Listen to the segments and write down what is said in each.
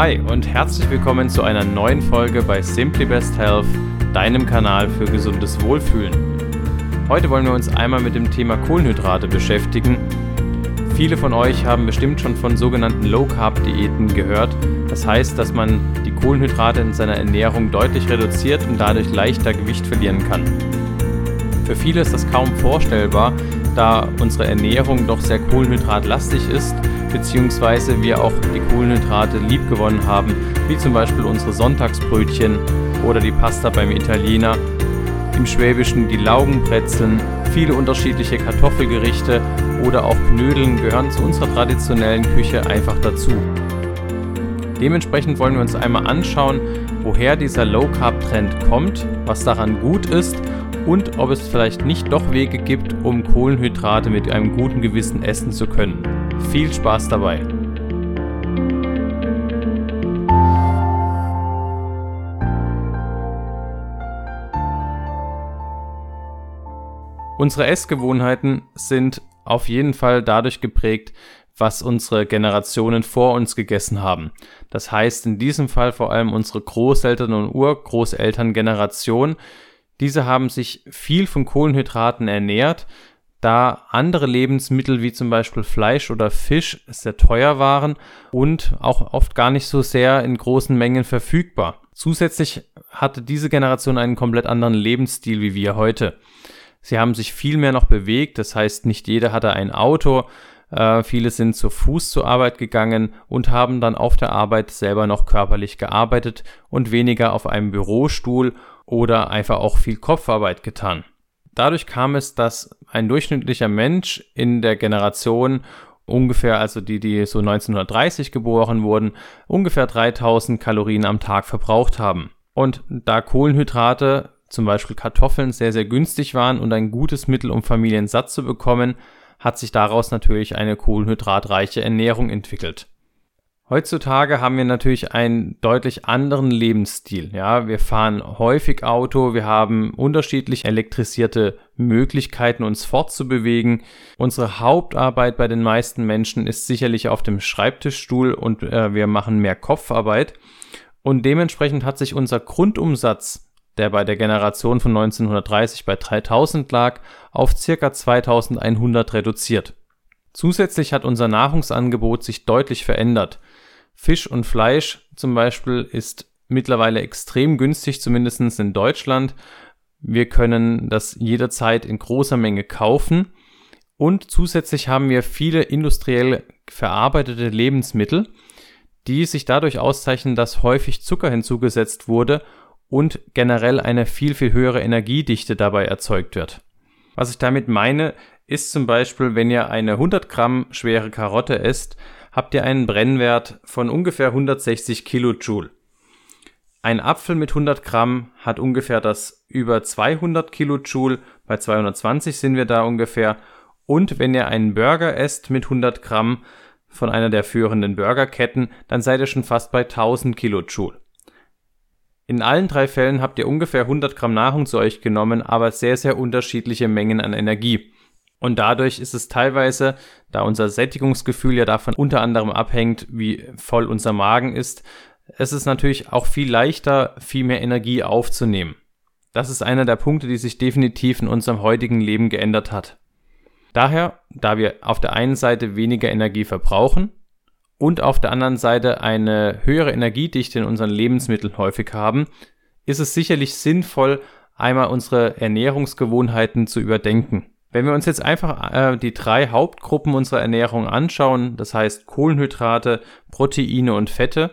Hi und herzlich willkommen zu einer neuen Folge bei Simply Best Health, deinem Kanal für gesundes Wohlfühlen. Heute wollen wir uns einmal mit dem Thema Kohlenhydrate beschäftigen. Viele von euch haben bestimmt schon von sogenannten Low Carb Diäten gehört. Das heißt, dass man die Kohlenhydrate in seiner Ernährung deutlich reduziert und dadurch leichter Gewicht verlieren kann. Für viele ist das kaum vorstellbar, da unsere Ernährung doch sehr kohlenhydratlastig ist beziehungsweise wir auch die Kohlenhydrate liebgewonnen haben, wie zum Beispiel unsere Sonntagsbrötchen oder die Pasta beim Italiener, im Schwäbischen die Laugenbrezeln, viele unterschiedliche Kartoffelgerichte oder auch Knödeln gehören zu unserer traditionellen Küche einfach dazu. Dementsprechend wollen wir uns einmal anschauen, woher dieser Low Carb Trend kommt, was daran gut ist und ob es vielleicht nicht doch Wege gibt, um Kohlenhydrate mit einem guten Gewissen essen zu können. Viel Spaß dabei! Unsere Essgewohnheiten sind auf jeden Fall dadurch geprägt, was unsere Generationen vor uns gegessen haben. Das heißt in diesem Fall vor allem unsere Großeltern und Urgroßelterngeneration. Diese haben sich viel von Kohlenhydraten ernährt, da andere Lebensmittel wie zum Beispiel Fleisch oder Fisch sehr teuer waren und auch oft gar nicht so sehr in großen Mengen verfügbar. Zusätzlich hatte diese Generation einen komplett anderen Lebensstil wie wir heute. Sie haben sich viel mehr noch bewegt, das heißt nicht jeder hatte ein Auto, äh, viele sind zu Fuß zur Arbeit gegangen und haben dann auf der Arbeit selber noch körperlich gearbeitet und weniger auf einem Bürostuhl oder einfach auch viel Kopfarbeit getan. Dadurch kam es, dass ein durchschnittlicher Mensch in der Generation ungefähr, also die, die so 1930 geboren wurden, ungefähr 3000 Kalorien am Tag verbraucht haben. Und da Kohlenhydrate, zum Beispiel Kartoffeln, sehr, sehr günstig waren und ein gutes Mittel, um Familien satt zu bekommen, hat sich daraus natürlich eine kohlenhydratreiche Ernährung entwickelt. Heutzutage haben wir natürlich einen deutlich anderen Lebensstil. Ja, wir fahren häufig Auto, wir haben unterschiedlich elektrisierte Möglichkeiten, uns fortzubewegen. Unsere Hauptarbeit bei den meisten Menschen ist sicherlich auf dem Schreibtischstuhl und äh, wir machen mehr Kopfarbeit. Und dementsprechend hat sich unser Grundumsatz, der bei der Generation von 1930 bei 3000 lag, auf circa 2100 reduziert. Zusätzlich hat unser Nahrungsangebot sich deutlich verändert. Fisch und Fleisch zum Beispiel ist mittlerweile extrem günstig, zumindest in Deutschland. Wir können das jederzeit in großer Menge kaufen. Und zusätzlich haben wir viele industriell verarbeitete Lebensmittel, die sich dadurch auszeichnen, dass häufig Zucker hinzugesetzt wurde und generell eine viel, viel höhere Energiedichte dabei erzeugt wird. Was ich damit meine, ist zum Beispiel, wenn ihr eine 100 Gramm schwere Karotte esst, habt ihr einen Brennwert von ungefähr 160 Kilojoule. Ein Apfel mit 100 Gramm hat ungefähr das über 200 Kilojoule, bei 220 sind wir da ungefähr. Und wenn ihr einen Burger esst mit 100 Gramm von einer der führenden Burgerketten, dann seid ihr schon fast bei 1000 Kilojoule. In allen drei Fällen habt ihr ungefähr 100 Gramm Nahrung zu euch genommen, aber sehr, sehr unterschiedliche Mengen an Energie. Und dadurch ist es teilweise, da unser Sättigungsgefühl ja davon unter anderem abhängt, wie voll unser Magen ist, es ist natürlich auch viel leichter, viel mehr Energie aufzunehmen. Das ist einer der Punkte, die sich definitiv in unserem heutigen Leben geändert hat. Daher, da wir auf der einen Seite weniger Energie verbrauchen und auf der anderen Seite eine höhere Energiedichte in unseren Lebensmitteln häufig haben, ist es sicherlich sinnvoll, einmal unsere Ernährungsgewohnheiten zu überdenken. Wenn wir uns jetzt einfach äh, die drei Hauptgruppen unserer Ernährung anschauen, das heißt Kohlenhydrate, Proteine und Fette,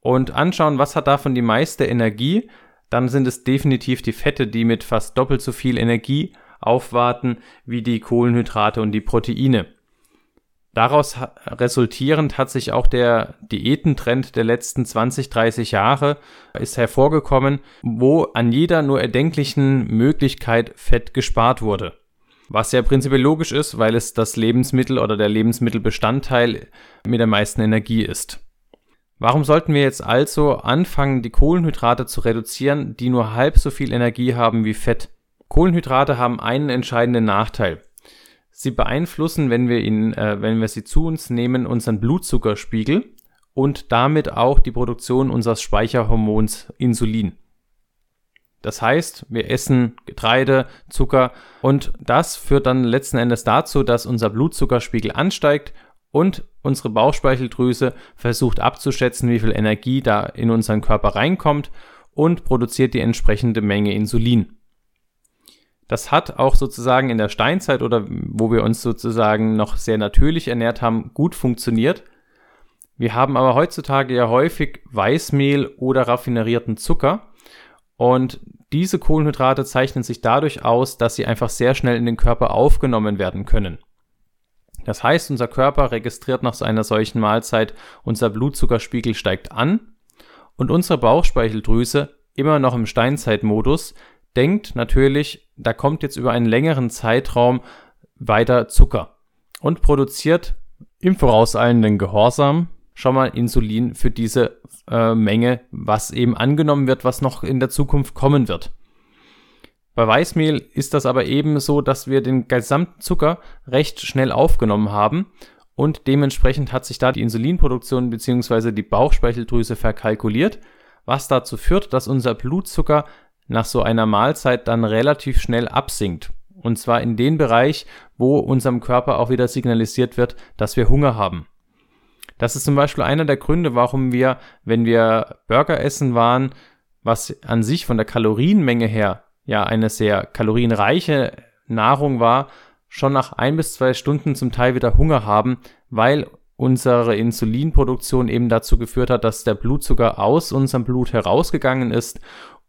und anschauen, was hat davon die meiste Energie, dann sind es definitiv die Fette, die mit fast doppelt so viel Energie aufwarten wie die Kohlenhydrate und die Proteine. Daraus resultierend hat sich auch der Diätentrend der letzten 20, 30 Jahre ist hervorgekommen, wo an jeder nur erdenklichen Möglichkeit Fett gespart wurde. Was ja prinzipiell logisch ist, weil es das Lebensmittel oder der Lebensmittelbestandteil mit der meisten Energie ist. Warum sollten wir jetzt also anfangen, die Kohlenhydrate zu reduzieren, die nur halb so viel Energie haben wie Fett? Kohlenhydrate haben einen entscheidenden Nachteil. Sie beeinflussen, wenn wir, ihn, äh, wenn wir sie zu uns nehmen, unseren Blutzuckerspiegel und damit auch die Produktion unseres Speicherhormons Insulin. Das heißt, wir essen Getreide, Zucker und das führt dann letzten Endes dazu, dass unser Blutzuckerspiegel ansteigt und unsere Bauchspeicheldrüse versucht abzuschätzen, wie viel Energie da in unseren Körper reinkommt und produziert die entsprechende Menge Insulin. Das hat auch sozusagen in der Steinzeit oder wo wir uns sozusagen noch sehr natürlich ernährt haben, gut funktioniert. Wir haben aber heutzutage ja häufig Weißmehl oder raffinerierten Zucker und diese Kohlenhydrate zeichnen sich dadurch aus, dass sie einfach sehr schnell in den Körper aufgenommen werden können. Das heißt, unser Körper registriert nach einer solchen Mahlzeit, unser Blutzuckerspiegel steigt an und unsere Bauchspeicheldrüse, immer noch im Steinzeitmodus, denkt natürlich, da kommt jetzt über einen längeren Zeitraum weiter Zucker und produziert im vorauseilenden Gehorsam schon mal Insulin für diese äh, Menge, was eben angenommen wird, was noch in der Zukunft kommen wird. Bei Weißmehl ist das aber eben so, dass wir den gesamten Zucker recht schnell aufgenommen haben und dementsprechend hat sich da die Insulinproduktion bzw. die Bauchspeicheldrüse verkalkuliert, was dazu führt, dass unser Blutzucker nach so einer Mahlzeit dann relativ schnell absinkt. Und zwar in den Bereich, wo unserem Körper auch wieder signalisiert wird, dass wir Hunger haben. Das ist zum Beispiel einer der Gründe, warum wir, wenn wir Burger essen waren, was an sich von der Kalorienmenge her ja eine sehr kalorienreiche Nahrung war, schon nach ein bis zwei Stunden zum Teil wieder Hunger haben, weil unsere Insulinproduktion eben dazu geführt hat, dass der Blutzucker aus unserem Blut herausgegangen ist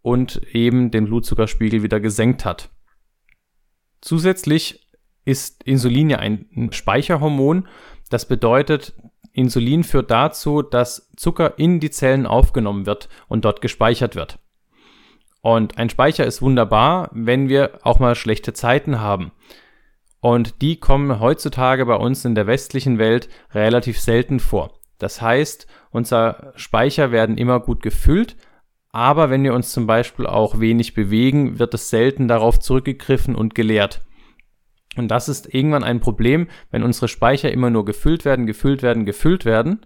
und eben den Blutzuckerspiegel wieder gesenkt hat. Zusätzlich ist Insulin ja ein Speicherhormon. Das bedeutet, Insulin führt dazu, dass Zucker in die Zellen aufgenommen wird und dort gespeichert wird. Und ein Speicher ist wunderbar, wenn wir auch mal schlechte Zeiten haben. Und die kommen heutzutage bei uns in der westlichen Welt relativ selten vor. Das heißt, unser Speicher werden immer gut gefüllt, aber wenn wir uns zum Beispiel auch wenig bewegen, wird es selten darauf zurückgegriffen und geleert. Und das ist irgendwann ein Problem, wenn unsere Speicher immer nur gefüllt werden, gefüllt werden, gefüllt werden.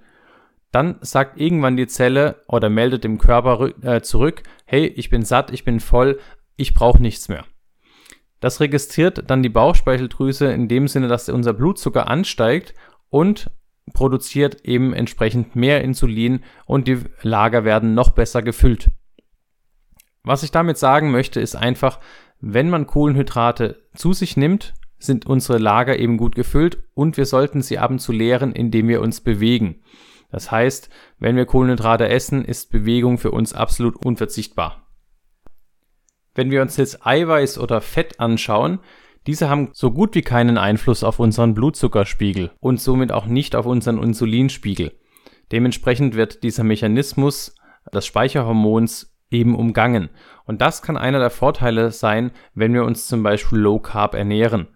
Dann sagt irgendwann die Zelle oder meldet dem Körper äh, zurück, hey, ich bin satt, ich bin voll, ich brauche nichts mehr. Das registriert dann die Bauchspeicheldrüse in dem Sinne, dass unser Blutzucker ansteigt und produziert eben entsprechend mehr Insulin und die Lager werden noch besser gefüllt. Was ich damit sagen möchte, ist einfach, wenn man Kohlenhydrate zu sich nimmt, sind unsere Lager eben gut gefüllt und wir sollten sie ab und zu leeren, indem wir uns bewegen. Das heißt, wenn wir Kohlenhydrate essen, ist Bewegung für uns absolut unverzichtbar. Wenn wir uns jetzt Eiweiß oder Fett anschauen, diese haben so gut wie keinen Einfluss auf unseren Blutzuckerspiegel und somit auch nicht auf unseren Insulinspiegel. Dementsprechend wird dieser Mechanismus des Speicherhormons eben umgangen. Und das kann einer der Vorteile sein, wenn wir uns zum Beispiel Low Carb ernähren.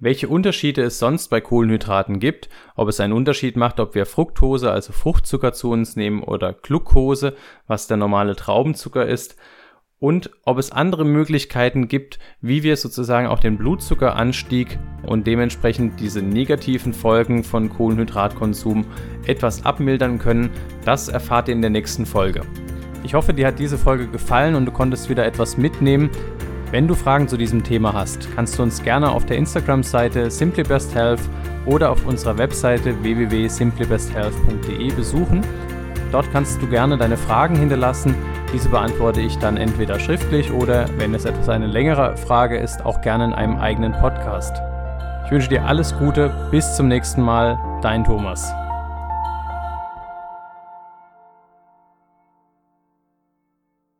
Welche Unterschiede es sonst bei Kohlenhydraten gibt, ob es einen Unterschied macht, ob wir Fructose, also Fruchtzucker zu uns nehmen oder Glucose, was der normale Traubenzucker ist, und ob es andere Möglichkeiten gibt, wie wir sozusagen auch den Blutzuckeranstieg und dementsprechend diese negativen Folgen von Kohlenhydratkonsum etwas abmildern können, das erfahrt ihr in der nächsten Folge. Ich hoffe, dir hat diese Folge gefallen und du konntest wieder etwas mitnehmen. Wenn du Fragen zu diesem Thema hast, kannst du uns gerne auf der Instagram-Seite simplybesthealth oder auf unserer Webseite www.simplybesthealth.de besuchen. Dort kannst du gerne deine Fragen hinterlassen. Diese beantworte ich dann entweder schriftlich oder, wenn es etwas eine längere Frage ist, auch gerne in einem eigenen Podcast. Ich wünsche dir alles Gute, bis zum nächsten Mal, dein Thomas.